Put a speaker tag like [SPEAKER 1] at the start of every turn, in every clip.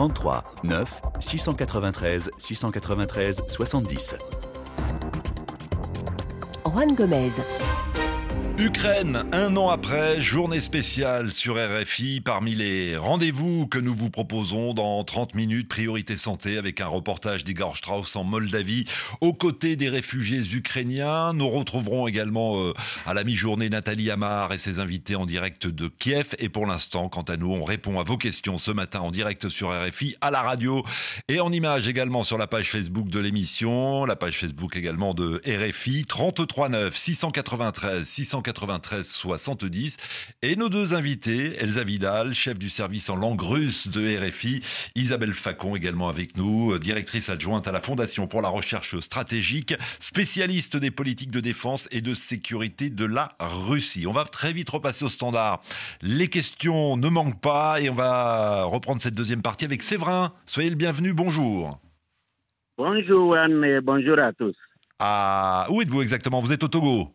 [SPEAKER 1] 33 9 693 693 70.
[SPEAKER 2] Juan Gomez.
[SPEAKER 3] Ukraine, un an après, journée spéciale sur RFI. Parmi les rendez-vous que nous vous proposons dans 30 minutes, priorité santé avec un reportage d'Igor Strauss en Moldavie, aux côtés des réfugiés ukrainiens. Nous retrouverons également euh, à la mi-journée Nathalie Amar et ses invités en direct de Kiev. Et pour l'instant, quant à nous, on répond à vos questions ce matin en direct sur RFI, à la radio et en image également sur la page Facebook de l'émission, la page Facebook également de RFI, 33 9 693 693 93 70. Et nos deux invités, Elsa Vidal, chef du service en langue russe de RFI, Isabelle Facon également avec nous, directrice adjointe à la Fondation pour la recherche stratégique, spécialiste des politiques de défense et de sécurité de la Russie. On va très vite repasser au standard. Les questions ne manquent pas et on va reprendre cette deuxième partie avec Séverin. Soyez le bienvenu, bonjour.
[SPEAKER 4] Bonjour Anne et bonjour à tous.
[SPEAKER 3] Ah, où êtes-vous exactement? Vous êtes au Togo?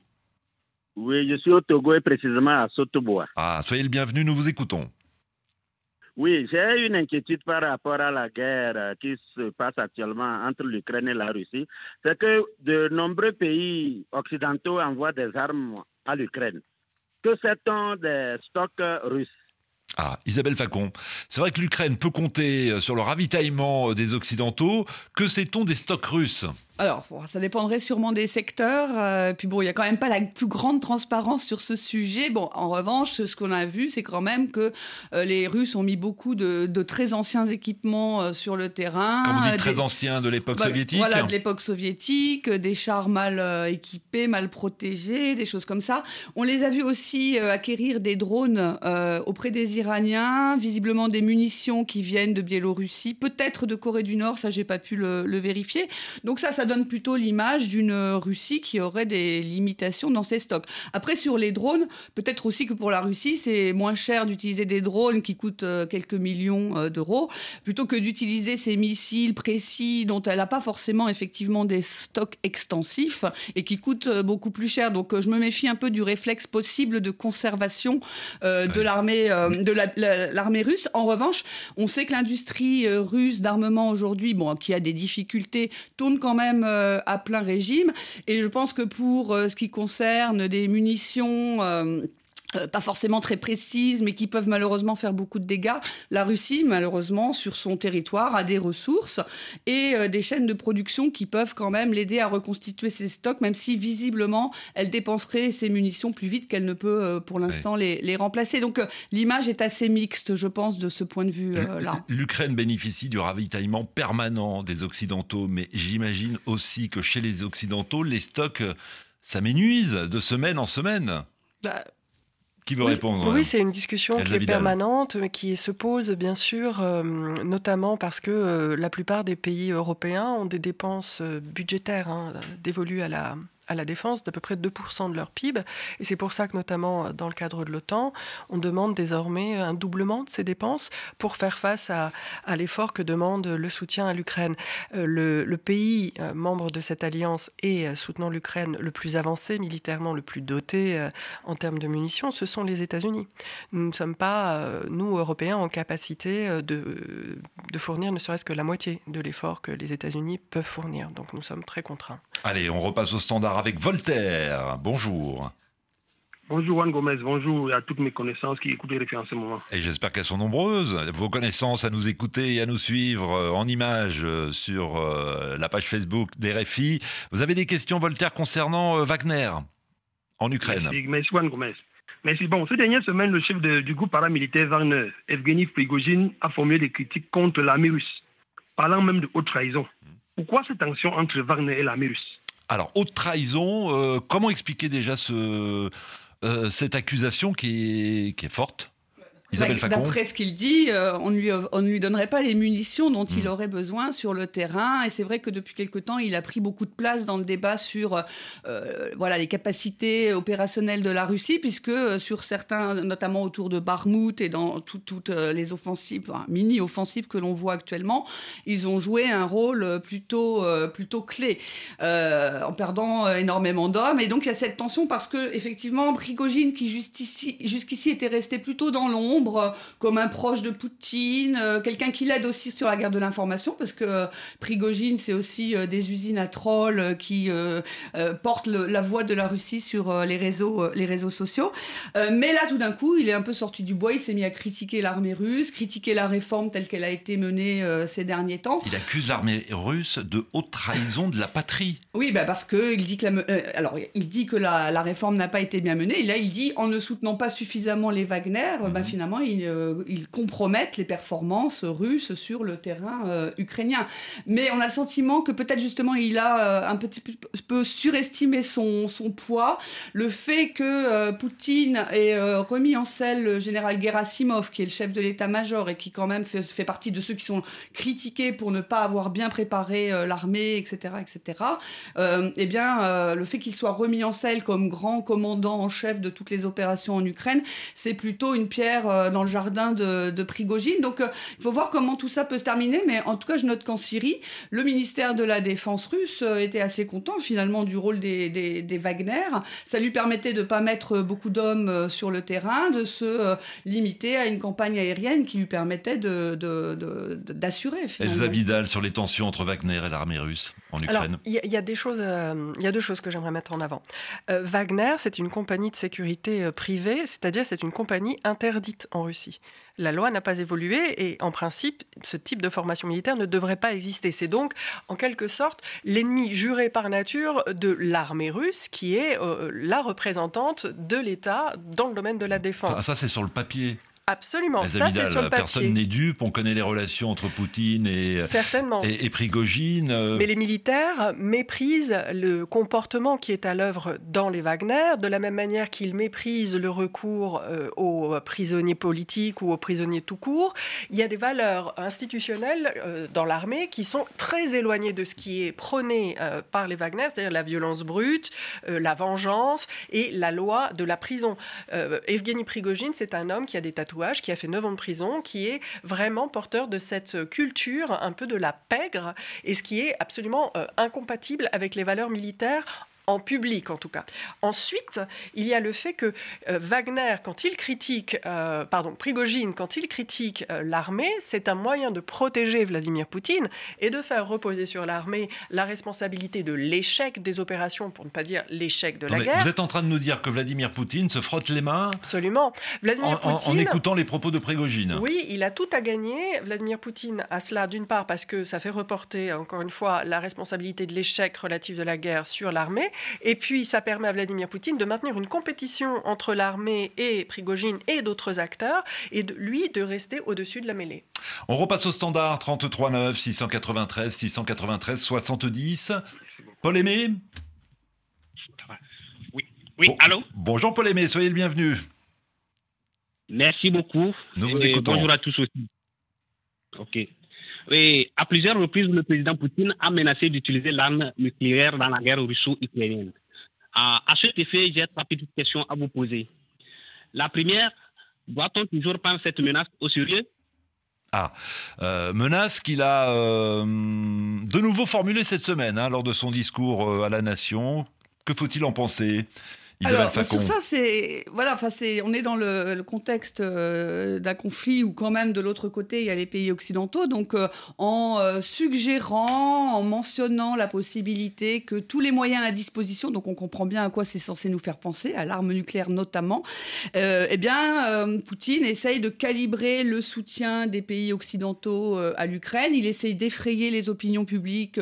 [SPEAKER 4] Oui, je suis au Togo et précisément à Sotobois.
[SPEAKER 3] Ah, soyez le bienvenu, nous vous écoutons.
[SPEAKER 4] Oui, j'ai une inquiétude par rapport à la guerre qui se passe actuellement entre l'Ukraine et la Russie. C'est que de nombreux pays occidentaux envoient des armes à l'Ukraine. Que sait-on des stocks russes?
[SPEAKER 3] Ah, Isabelle Facon. C'est vrai que l'Ukraine peut compter sur le ravitaillement des Occidentaux. Que sait-on des stocks russes?
[SPEAKER 5] Alors, ça dépendrait sûrement des secteurs. Euh, puis bon, il y a quand même pas la plus grande transparence sur ce sujet. Bon, en revanche, ce qu'on a vu, c'est quand même que euh, les Russes ont mis beaucoup de, très anciens équipements euh, sur le terrain.
[SPEAKER 3] Quand vous dites très anciens de l'époque
[SPEAKER 5] bah,
[SPEAKER 3] soviétique
[SPEAKER 5] Voilà, de l'époque soviétique, des chars mal équipés, mal protégés, des choses comme ça. On les a vus aussi acquérir des drones auprès des Iraniens, visiblement des munitions qui viennent de Biélorussie, peut-être de Corée du Nord, ça j'ai pas pu le, le vérifier. Donc ça, ça donne plutôt l'image d'une Russie qui aurait des limitations dans ses stocks. Après, sur les drones, peut-être aussi que pour la Russie, c'est moins cher d'utiliser des drones qui coûtent euh, quelques millions euh, d'euros, plutôt que d'utiliser ces missiles précis dont elle n'a pas forcément effectivement des stocks extensifs et qui coûtent euh, beaucoup plus cher. Donc je me méfie un peu du réflexe possible de conservation de l'armée de l'armée russe. En revanche, on sait que l'industrie russe d'armement aujourd'hui, bon, qui a des difficultés, tourne quand même euh, à plein régime. Et je pense que pour euh, ce qui concerne des munitions euh, pas forcément très précises, mais qui peuvent malheureusement faire beaucoup de dégâts. La Russie, malheureusement, sur son territoire, a des ressources et euh, des chaînes de production qui peuvent quand même l'aider à reconstituer ses stocks, même si visiblement elle dépenserait ses munitions plus vite qu'elle ne peut euh, pour l'instant les, les, remplacer. Donc l'image est assez mixte, je pense, de ce point de vue-là.
[SPEAKER 3] L'Ukraine bénéficie du ravitaillement permanent des Occidentaux, mais j'imagine aussi que chez les Occidentaux, les stocks s'amenuisent de semaine en semaine.
[SPEAKER 5] Bah,
[SPEAKER 3] qui veut répondre
[SPEAKER 6] Oui, c'est une discussion qui est permanente, mais qui se pose bien sûr, euh, notamment parce que euh, la plupart des pays européens ont des dépenses euh, budgétaires hein, dévolues à la, à la défense d'à peu près 2% de leur PIB. Et c'est pour ça que, notamment dans le cadre de l'OTAN, on demande désormais un doublement de ces dépenses pour faire face à, l'effort que demande le soutien à l'Ukraine. Euh, le, pays euh, membre de cette alliance et euh, soutenant l'Ukraine le plus avancé militairement, le plus doté en termes de munitions, ce sont les États-Unis. Nous ne sommes pas, nous, Européens, en capacité de, de fournir ne serait-ce que la moitié de l'effort que les États-Unis peuvent fournir. Donc nous sommes très contraints.
[SPEAKER 3] Allez, on repasse au standard avec Voltaire. Bonjour.
[SPEAKER 7] Bonjour Juan Gomez, bonjour à toutes mes connaissances qui écoutent les en ce moment.
[SPEAKER 3] Et j'espère qu'elles sont nombreuses. Vos connaissances à nous écouter et à nous suivre euh, en images euh, sur euh, la page Facebook d'RFI. Vous avez des questions, Voltaire, concernant Wagner en Ukraine?
[SPEAKER 7] Merci, merci Juan Gomez. Merci. Bon, ces dernières semaines, le chef du groupe paramilitaire Wagner, Evgeny Prigozhin, a formulé des critiques contre l'armée russe, parlant même de haute trahison. Pourquoi cette tension entre Wagner et l'armée russe?
[SPEAKER 3] Alors, haute trahison, euh, comment expliquer déjà ce, euh, cette accusation qui est forte?
[SPEAKER 5] D'après ce qu'il dit, euh, on, lui, on ne lui donnerait pas les munitions dont il hmm. aurait besoin sur le terrain. Et c'est vrai que depuis quelque temps, il a pris beaucoup de place dans le débat sur euh, voilà, les capacités opérationnelles de la Russie, puisque euh, sur certains, notamment autour de Barmout et dans toutes les offensives, mini-offensives que l'on voit actuellement, ils ont joué un rôle plutôt, plutôt clé, en perdant énormément d'hommes. Et donc il y a cette tension parce que, effectivement, Prigogine, qui jusqu'ici était resté plutôt dans l'ombre, l'ombre comme un proche de Poutine, quelqu'un qui l'aide aussi sur la guerre de l'information, parce que Prigogine, c'est aussi des usines à trolls qui portent la voix de la Russie sur les réseaux, les réseaux sociaux. mais là, tout d'un coup, il est un peu sorti du bois, il s'est mis à critiquer l'armée russe, critiquer la réforme telle qu'elle a été menée ces derniers temps.
[SPEAKER 3] Il accuse l'armée russe de haute trahison de la patrie.
[SPEAKER 5] Oui, bah parce que il dit que la, alors il dit que la, la réforme n'a pas été bien menée. Et là, il dit en ne soutenant pas suffisamment les Wagner, bah, mhm. Finalement, ils il compromettent les performances russes sur le terrain euh, ukrainien. Mais on a le sentiment que peut-être justement il a euh, un petit peu surestimé son, son poids. Le fait que euh, Poutine ait remis en selle le général Gerasimov, qui est le chef de l'état-major et qui quand même fait, fait, partie de ceux qui sont critiqués pour ne pas avoir bien préparé l'armée, etc., etc. eh bien, le fait qu'il soit remis en selle comme grand commandant en chef de toutes les opérations en Ukraine, c'est plutôt une pierre dans le jardin de, de Prigogine. Donc, il faut voir comment tout ça peut se terminer. Mais en tout cas, je note qu'en Syrie, le ministère de la Défense russe euh, était assez content finalement du rôle des, des, Wagner. Ça lui permettait de ne pas mettre beaucoup d'hommes euh, sur le terrain, de se euh, limiter à une campagne aérienne qui lui permettait d'assurer. De, de,
[SPEAKER 3] Elsa Vidal sur les tensions entre Wagner et l'armée russe en Ukraine.
[SPEAKER 6] Il y, a des choses, il y a deux choses que j'aimerais mettre en avant. Wagner, c'est une compagnie de sécurité privée, c'est-à-dire c'est une compagnie interdite en Russie la loi n'a pas évolué et en principe, ce type de formation militaire ne devrait pas exister. C'est donc en quelque sorte l'ennemi juré par nature de l'armée russe qui est euh, la représentante de l'État dans le domaine de la défense.
[SPEAKER 3] ça, c'est sur le papier.
[SPEAKER 6] Absolument, ça c'est sur le papier.
[SPEAKER 3] Personne n'est dupe, on connaît les relations entre Poutine et,
[SPEAKER 6] Certainement.
[SPEAKER 3] et, Prigogine.
[SPEAKER 6] Euh. Mais les militaires méprisent le comportement qui est à l'œuvre dans les Wagner, de la même manière qu'ils méprisent le recours euh, aux prisonniers politiques ou aux prisonniers tout court. Il y a des valeurs institutionnelles euh, dans l'armée qui sont très éloignées de ce qui est prôné par les Wagner, c'est-à-dire la violence brute, la vengeance et la loi de la prison. Evgeny Prigogine, c'est un homme qui a des tatouages qui a fait 9 ans de prison, qui est vraiment porteur de cette culture un peu de la pègre, et ce qui est absolument euh, incompatible avec les valeurs militaires en public en tout cas. Ensuite, il y a le fait que euh, Wagner, quand il critique, euh, pardon, Prigogine, quand il critique euh, l'armée, c'est un moyen de protéger Vladimir Poutine et de faire reposer sur l'armée la responsabilité de l'échec des opérations, pour ne pas dire l'échec de la guerre.
[SPEAKER 3] Vous êtes en train de nous dire que Vladimir Poutine se frotte les mains
[SPEAKER 6] Absolument.
[SPEAKER 3] Vladimir en, Poutine, en, écoutant les propos de Prigogine.
[SPEAKER 6] Oui, il a tout à gagner. Vladimir Poutine a cela d'une part parce que ça fait reporter, encore une fois, la responsabilité de l'échec relatif de la guerre sur l'armée. Et puis, ça permet à Vladimir Poutine de maintenir une compétition entre l'armée et Prigogine et d'autres acteurs, et de, lui de rester au-dessus de la mêlée.
[SPEAKER 3] On repasse au standard 33 9 693 693 70. Paul Aimé
[SPEAKER 2] Oui, oui allô?
[SPEAKER 3] Bonjour Paul Aimé, soyez le bienvenu.
[SPEAKER 2] Merci beaucoup.
[SPEAKER 3] Nous vous écoutons.
[SPEAKER 2] Bonjour à tous aussi. Ok. Et à plusieurs reprises, le président Poutine a menacé d'utiliser l'arme nucléaire dans la guerre russo-ukrainienne. À, cet effet, j'ai trois petites questions à vous poser. La première, doit-on toujours prendre cette menace au sérieux?
[SPEAKER 3] Ah, euh, menace qu'il a euh, de nouveau formulée cette semaine hein, lors de son discours euh, à la nation. Que faut-il en penser?
[SPEAKER 5] Alors, sur ça, c'est voilà, enfin c'est, on est dans le, contexte euh, d'un conflit où quand même de l'autre côté il y a les pays occidentaux. Donc, euh, en euh, suggérant, en mentionnant la possibilité que tous les moyens à la disposition, donc on comprend bien à quoi c'est censé nous faire penser, à l'arme nucléaire notamment, eh bien, Poutine essaye de calibrer le soutien des pays occidentaux à l'Ukraine. Il essaye d'effrayer les opinions publiques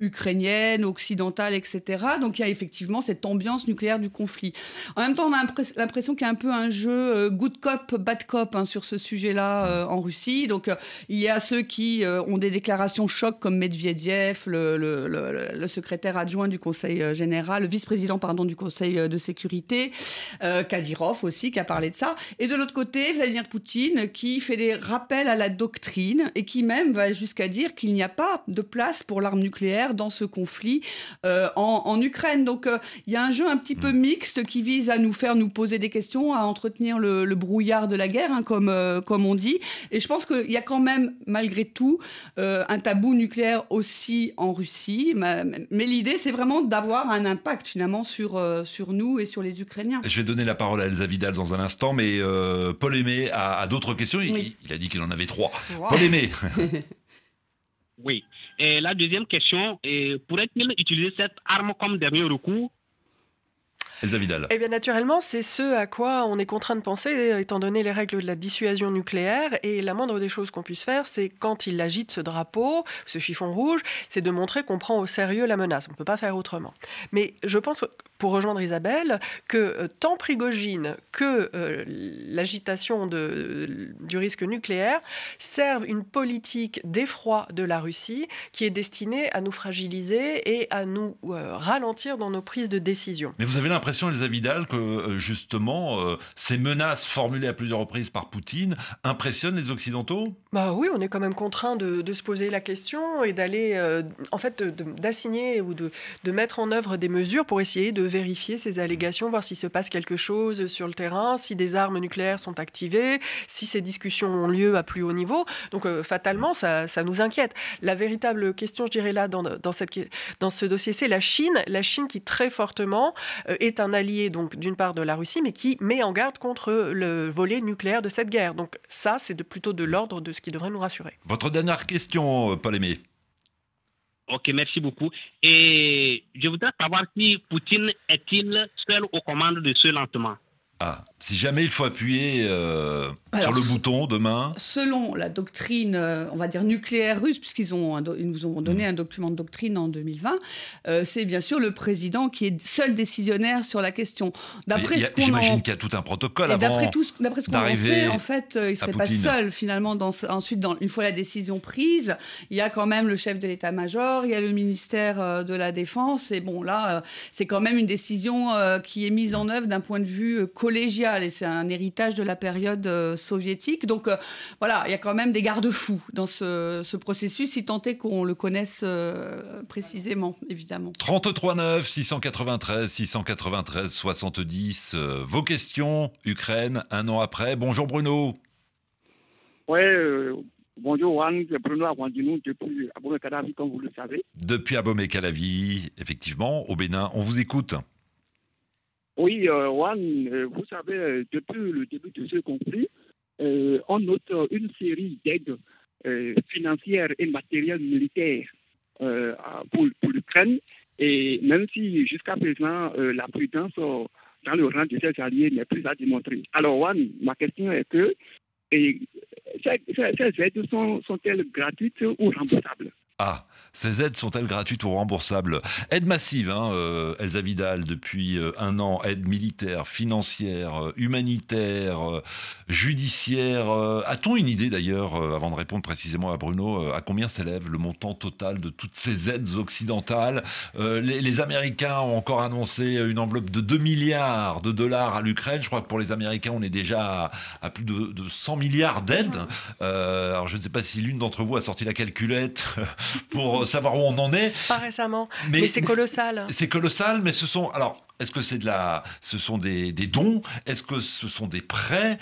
[SPEAKER 5] ukrainienne, occidentale, etc. Donc il y a effectivement cette ambiance nucléaire du conflit. En même temps, on a l'impression qu'il y a un peu un jeu euh, good cop, bad cop hein, sur ce sujet-là euh, en Russie. Donc euh, il y a ceux qui ont des déclarations chocs comme Medvedev, le, secrétaire adjoint du Conseil général, le vice-président pardon du Conseil de sécurité, Kadyrov aussi qui a parlé de ça. Et de l'autre côté, Vladimir Poutine qui fait des rappels à la doctrine et qui même va jusqu'à dire qu'il n'y a pas de place pour l'arme nucléaire dans ce conflit en, Ukraine. Donc il y a un jeu un petit peu mm. mixte qui vise à nous faire nous poser des questions, à entretenir le, brouillard de la guerre, hein, comme, comme on dit. Et je pense qu'il y a quand même, malgré tout, un tabou nucléaire aussi en Russie. Mais, l'idée, c'est vraiment d'avoir un impact finalement sur, sur nous et sur les Ukrainiens.
[SPEAKER 3] Je vais donner la parole à Elsa Vidal dans un instant, mais Paul Aimé a, d'autres questions. Il, a dit qu'il en avait trois. Paul Aimé.
[SPEAKER 2] oui. Et la deuxième question, pourrait-il utiliser cette arme comme dernier recours?
[SPEAKER 3] Elsa Vidal.
[SPEAKER 6] Eh bien, naturellement, c'est ce à quoi on est contraint de penser, étant donné les règles de la dissuasion nucléaire. Et la moindre des choses qu'on puisse faire, c'est quand il agite ce drapeau, ce chiffon rouge, c'est de montrer qu'on prend au sérieux la menace. On ne peut pas faire autrement. Mais je pense pour rejoindre Isabelle, que euh, tant Prigogine que euh, l'agitation du risque nucléaire servent une politique d'effroi de la Russie qui est destinée à nous fragiliser et à nous euh, ralentir dans nos prises de décision.
[SPEAKER 3] Mais vous avez l'impression, Elsa Vidal, que justement ces menaces formulées à plusieurs reprises par Poutine impressionnent les Occidentaux?
[SPEAKER 6] Bah oui, on est quand même contraint de, se poser la question et d'aller, en fait, d'assigner ou de, de mettre en œuvre des mesures pour essayer de vérifier ces allégations, voir s'il se passe quelque chose sur le terrain, si des armes nucléaires sont activées, si ces discussions ont lieu à plus haut niveau. Donc euh, fatalement, ça, nous inquiète. La véritable question, je dirais là, dans, dans ce dossier, c'est la Chine. La Chine qui très fortement euh, est un allié, donc d'une part de la Russie, mais qui met en garde contre le volet nucléaire de cette guerre. Donc ça, c'est plutôt de l'ordre de ce qui devrait nous rassurer.
[SPEAKER 3] Votre dernière question, euh, Paul.
[SPEAKER 2] Ok, merci beaucoup. Et je voudrais savoir si Poutine est-il seul aux commandes de ce lancement?
[SPEAKER 3] Ah, si jamais il faut appuyer euh, sur le bouton demain.
[SPEAKER 5] Selon la doctrine, euh, on va dire nucléaire russe, puisqu'ils ont ils nous ont donné mm. un document de doctrine en 2020, euh, c'est bien sûr le président qui est seul décisionnaire sur la question.
[SPEAKER 3] D'après ce qu'on J'imagine qu'il y a tout un protocole avant.
[SPEAKER 5] D'après tout, d'après ce qu'on sait, en fait, il serait pas seul finalement. Dans, ensuite, dans, une fois la décision prise, il y a quand même le chef de l'état-major, il y a le ministère de la défense, et bon là, c'est quand même une décision qui est mise en œuvre d'un point de vue collégial et c'est un héritage de la période euh, soviétique. Donc euh, voilà, il y a quand même des garde-fous dans ce, processus, si tant est qu'on le connaisse euh, précisément, évidemment.
[SPEAKER 3] 33 9 693 693 70. vos questions, Ukraine, un an après. Bonjour Bruno.
[SPEAKER 8] Oui, Bonjour Juan, c'est Bruno Aguandinou depuis Abomey-Calavi, comme vous le savez.
[SPEAKER 3] Depuis Abomey-Calavi, effectivement, au Bénin. On vous écoute.
[SPEAKER 8] Oui, euh, Juan, euh, vous savez, euh, depuis le début de ce conflit, on note une série d'aides financières et matérielles militaires pour, l'Ukraine. Et même si jusqu'à présent, la prudence dans le rang de ses alliés n'est plus à démontrer. Alors, Juan, ma question est que ces, aides sont-elles gratuites ou remboursables?
[SPEAKER 3] Ah, ces aides sont-elles gratuites ou remboursables? Aide massive, hein, euh, Elsa Vidal, depuis euh, un an, aide militaire, financière, euh, humanitaire, judiciaire. A-t-on une idée d'ailleurs, avant de répondre précisément à Bruno, à combien s'élève le montant total de toutes ces aides occidentales? Les, Américains ont encore annoncé une enveloppe de 2 milliards de dollars à l'Ukraine. Je crois que pour les Américains, on est déjà à, plus de, de, 100 milliards d'aides. alors je ne sais pas si l'une d'entre vous a sorti la calculette pour savoir où on en est.
[SPEAKER 6] Pas récemment, mais, c'est colossal.
[SPEAKER 3] C'est colossal, mais ce sont alors. Est-ce que c'est de la, ce sont des, des dons? Est-ce que ce sont des prêts?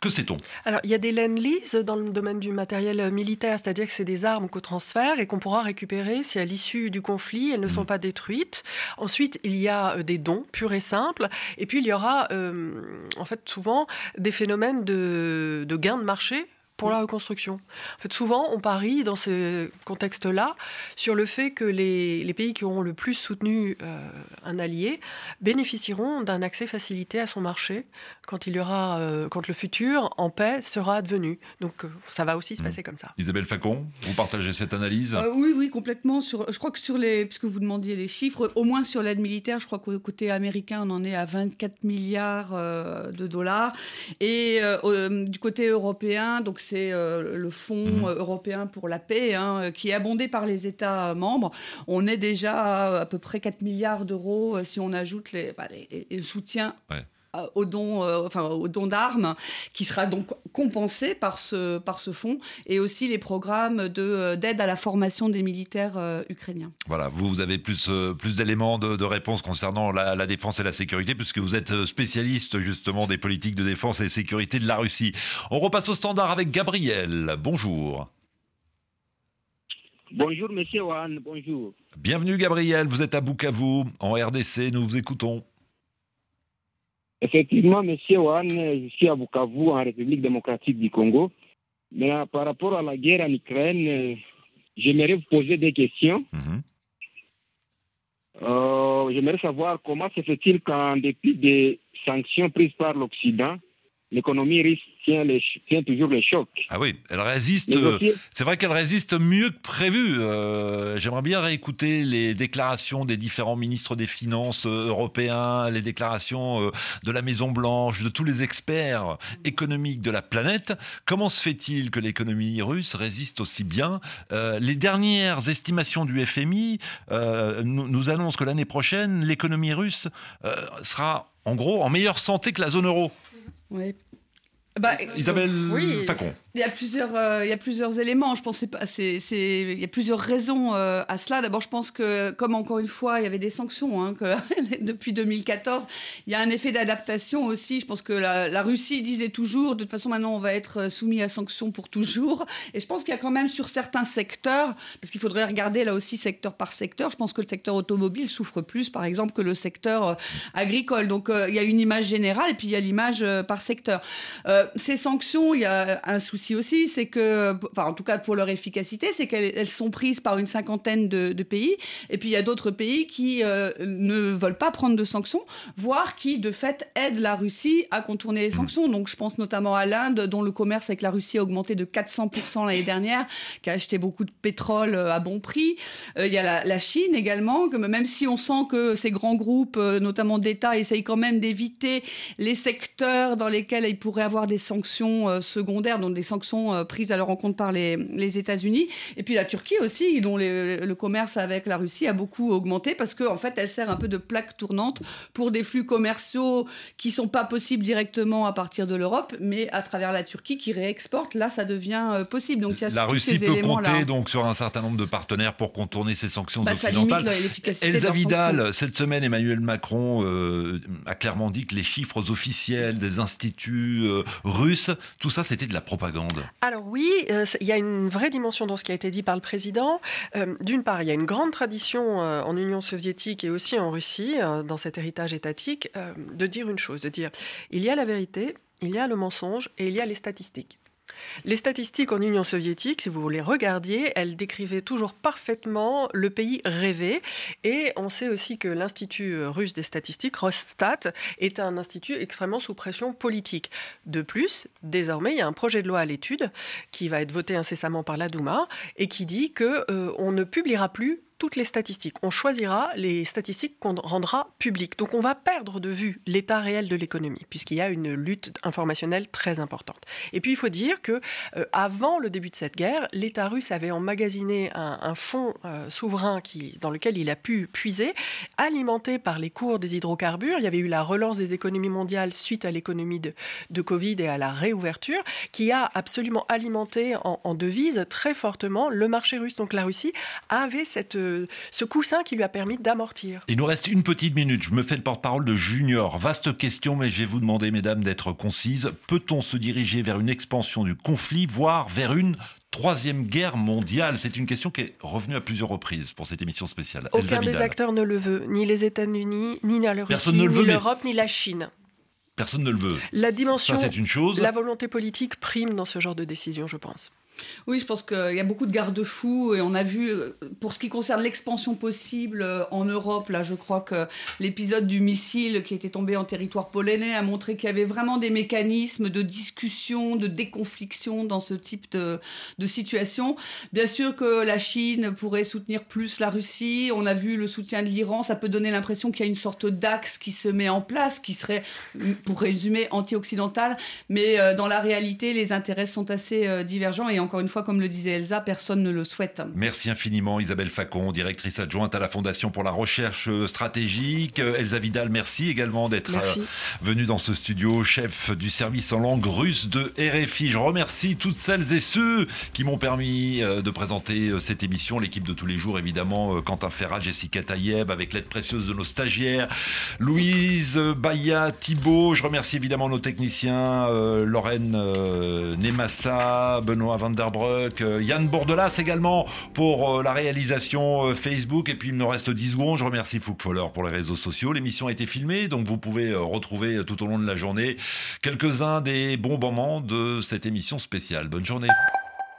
[SPEAKER 3] Que sait-on?
[SPEAKER 6] Alors, il y a des lend-lease dans le domaine du matériel militaire, c'est-à-dire que c'est des armes qu'on transfère et qu'on pourra récupérer si à l'issue du conflit, elles ne sont mmh. pas détruites. Ensuite, il y a euh, des dons purs et simples. Et puis, il y aura, euh, en fait, souvent des phénomènes de, de gains de marché pour la reconstruction. En fait, souvent, on parie dans ce contexte-là sur le fait que les, les, pays qui auront le plus soutenu euh, un allié bénéficieront d'un accès facilité à son marché quand il y aura, euh, quand le futur en paix sera advenu. Donc, euh, ça va aussi se passer mmh. comme ça.
[SPEAKER 3] Isabelle Facon, vous partagez cette analyse?
[SPEAKER 5] Oui, oui, complètement. Sur, je crois que sur les, puisque vous demandiez les chiffres, au moins sur l'aide militaire, je crois qu'au côté américain, on en est à 24 milliards de dollars, et du côté européen, donc c'est euh, le Fonds mhm. européen pour la paix, hein, euh, qui est abondé par les États membres. On est déjà à, à peu près 4 milliards d'euros euh, si on ajoute les, bah, le soutien au don, enfin, au don d'armes, qui sera donc compensé par ce, par ce fonds, et aussi les programmes d'aide à la formation des militaires ukrainiens.
[SPEAKER 3] Voilà, vous, vous avez plus, plus d'éléments de, réponse concernant la, la, défense et la sécurité, puisque vous êtes spécialiste justement des politiques de défense et de sécurité de la Russie. On repasse au standard avec Gabriel. Bonjour.
[SPEAKER 9] Bonjour, monsieur Wan, bonjour.
[SPEAKER 3] Bienvenue, Gabriel. Vous êtes à Bukavu, en RDC. Nous vous écoutons.
[SPEAKER 9] Effectivement, monsieur Wan, je suis à Bukavu, en République démocratique du Congo. Mais euh, par rapport à la guerre en Ukraine, euh, j'aimerais vous poser des questions. Mhm. Euh, j'aimerais savoir comment se fait-il qu'en dépit des sanctions prises par l'Occident, l'économie russe tient, toujours le choc.
[SPEAKER 3] Ah oui, elle résiste. Euh, c'est vrai qu'elle résiste mieux que prévu. Euh, j'aimerais bien réécouter les déclarations des différents ministres des Finances euh, européens, les déclarations de la Maison Blanche, de tous les experts économiques de la planète. Comment se fait-il que l'économie russe résiste aussi bien Les dernières estimations du FMI nous, nous annoncent que l'année prochaine, l'économie russe sera en gros en meilleure santé que la zone euro?
[SPEAKER 5] Oui.
[SPEAKER 3] Bah, Isabelle oui. Facon.
[SPEAKER 5] Il y a plusieurs, euh, il y a plusieurs éléments. Je pense c'est, c'est, il y a plusieurs raisons euh, à cela. D'abord, je pense que, comme encore une fois, il y avait des sanctions hein, que, depuis 2014, il y a un effet d'adaptation aussi. Je pense que la, Russie disait toujours, de toute façon, maintenant, on va être soumis à sanctions pour toujours. Et je pense qu'il y a quand même sur certains secteurs, parce qu'il faudrait regarder là aussi secteur par secteur. Je pense que le secteur automobile souffre plus, par exemple, que le secteur euh, agricole. Donc, il y a une image générale et puis il y a l'image par secteur. Ces sanctions, il y a un souci aussi, c'est que, enfin en tout cas pour leur efficacité, c'est qu'elles sont prises par une cinquantaine de, pays, et puis il y a d'autres pays qui euh, ne veulent pas prendre de sanctions, voire qui de fait aident la Russie à contourner les sanctions. Donc je pense notamment à l'Inde, dont le commerce avec la Russie a augmenté de 400% l'année dernière, qui a acheté beaucoup de pétrole euh, à bon prix. Euh, il y a la, Chine également, que même si on sent que ces grands groupes, notamment d'État, essayent quand même d'éviter les secteurs dans lesquels ils pourraient avoir des sanctions secondaires, donc des sanctions euh, prises à leur encontre par les, les États-Unis. Et puis la Turquie aussi, dont le commerce avec la Russie a beaucoup augmenté parce qu'en en fait, elle sert un peu de plaque tournante pour des flux commerciaux qui sont pas possibles directement à partir de l'Europe, mais à travers la Turquie qui réexporte. Là, ça devient euh, possible. Donc,
[SPEAKER 3] il y a la Russie peut compter donc sur un certain nombre de partenaires pour contourner ces sanctions bah, occidentales. Ça Elsa Vidal, cette semaine, Emmanuel Macron euh, a clairement dit que les chiffres officiels des instituts russes, tout ça, c'était de la propagande.
[SPEAKER 6] Alors oui, euh, il y a une vraie dimension dans ce qui a été dit par le président. Euh, d'une part, il y a une grande tradition euh, en Union soviétique et aussi en Russie, dans cet héritage étatique, de dire une chose, de dire il y a la vérité, il y a le mensonge et il y a les statistiques. Les statistiques en Union soviétique, si vous les regardiez, elles décrivaient toujours parfaitement le pays rêvé. Et on sait aussi que l'Institut russe des statistiques, Rosstat, est un institut extrêmement sous pression politique. De plus, désormais, il y a un projet de loi à l'étude qui va être voté incessamment par la Douma et qui dit que euh, ne publiera plus toutes les statistiques. On choisira les statistiques qu'on rendra publiques. Donc on va perdre de vue l'état réel de l'économie, puisqu'il y a une lutte informationnelle très importante. Et puis il faut dire que euh, avant le début de cette guerre, l'État russe avait emmagasiné un, fonds euh, souverain dans lequel il a pu puiser, alimenté par les cours des hydrocarbures. Il y avait eu la relance des économies mondiales suite à l'économie de, de, Covid et à la réouverture, qui a absolument alimenté en, en devises très fortement le marché russe. Donc la Russie avait cette ce, coussin qui lui a permis d'amortir.
[SPEAKER 3] Il nous reste une petite minute. Je me fais le porte-parole de Junior. Vaste question, mais je vais vous demander, mesdames, d'être concises. Peut-on se diriger vers une expansion du conflit, voire vers une troisième guerre mondiale? C'est une question qui est revenue à plusieurs reprises pour cette émission spéciale.
[SPEAKER 6] Aucun des acteurs ne le veut, ni les États-Unis, ni la Russie, ni l'Europe, ni la Chine.
[SPEAKER 3] Personne ne le veut.
[SPEAKER 6] La dimension,
[SPEAKER 3] c'est une chose.
[SPEAKER 6] La volonté politique prime dans ce genre de décision, je pense.
[SPEAKER 5] Oui, je pense qu'il y a beaucoup de garde-fous et on a vu, euh, pour ce qui concerne l'expansion possible euh, en Europe, là, je crois que l'épisode du missile qui était tombé en territoire polonais a montré qu'il y avait vraiment des mécanismes de discussion, de déconfliction dans ce type de, situation. Bien sûr que la Chine pourrait soutenir plus la Russie. On a vu le soutien de l'Iran. Ça peut donner l'impression qu'il y a une sorte d'axe qui se met en place, qui serait pour résumer, anti-occidentale, mais dans la réalité, les intérêts sont assez divergents et encore une fois, comme le disait Elsa, personne ne le souhaite.
[SPEAKER 3] Merci infiniment Isabelle Facon, directrice adjointe à la Fondation pour la recherche stratégique. Elsa Vidal, merci également d'être venue dans ce studio, chef du service en langue russe de RFI. Je remercie toutes celles et ceux qui m'ont permis de présenter cette émission, l'équipe de tous les jours évidemment, Quentin Ferrat, Jessica Taïeb, avec l'aide précieuse de nos stagiaires, Louise Baya, Thibault. Je remercie évidemment nos techniciens, euh, Lorraine euh, Nemassa, Benoît Vanderbruck, euh, Yann Bordelas également pour la réalisation Facebook. Et puis il me reste 10 secondes. Je remercie Foukfoller pour les réseaux sociaux. L'émission a été filmée, donc vous pouvez retrouver tout au long de la journée quelques-uns des bons moments de cette émission spéciale. Bonne journée.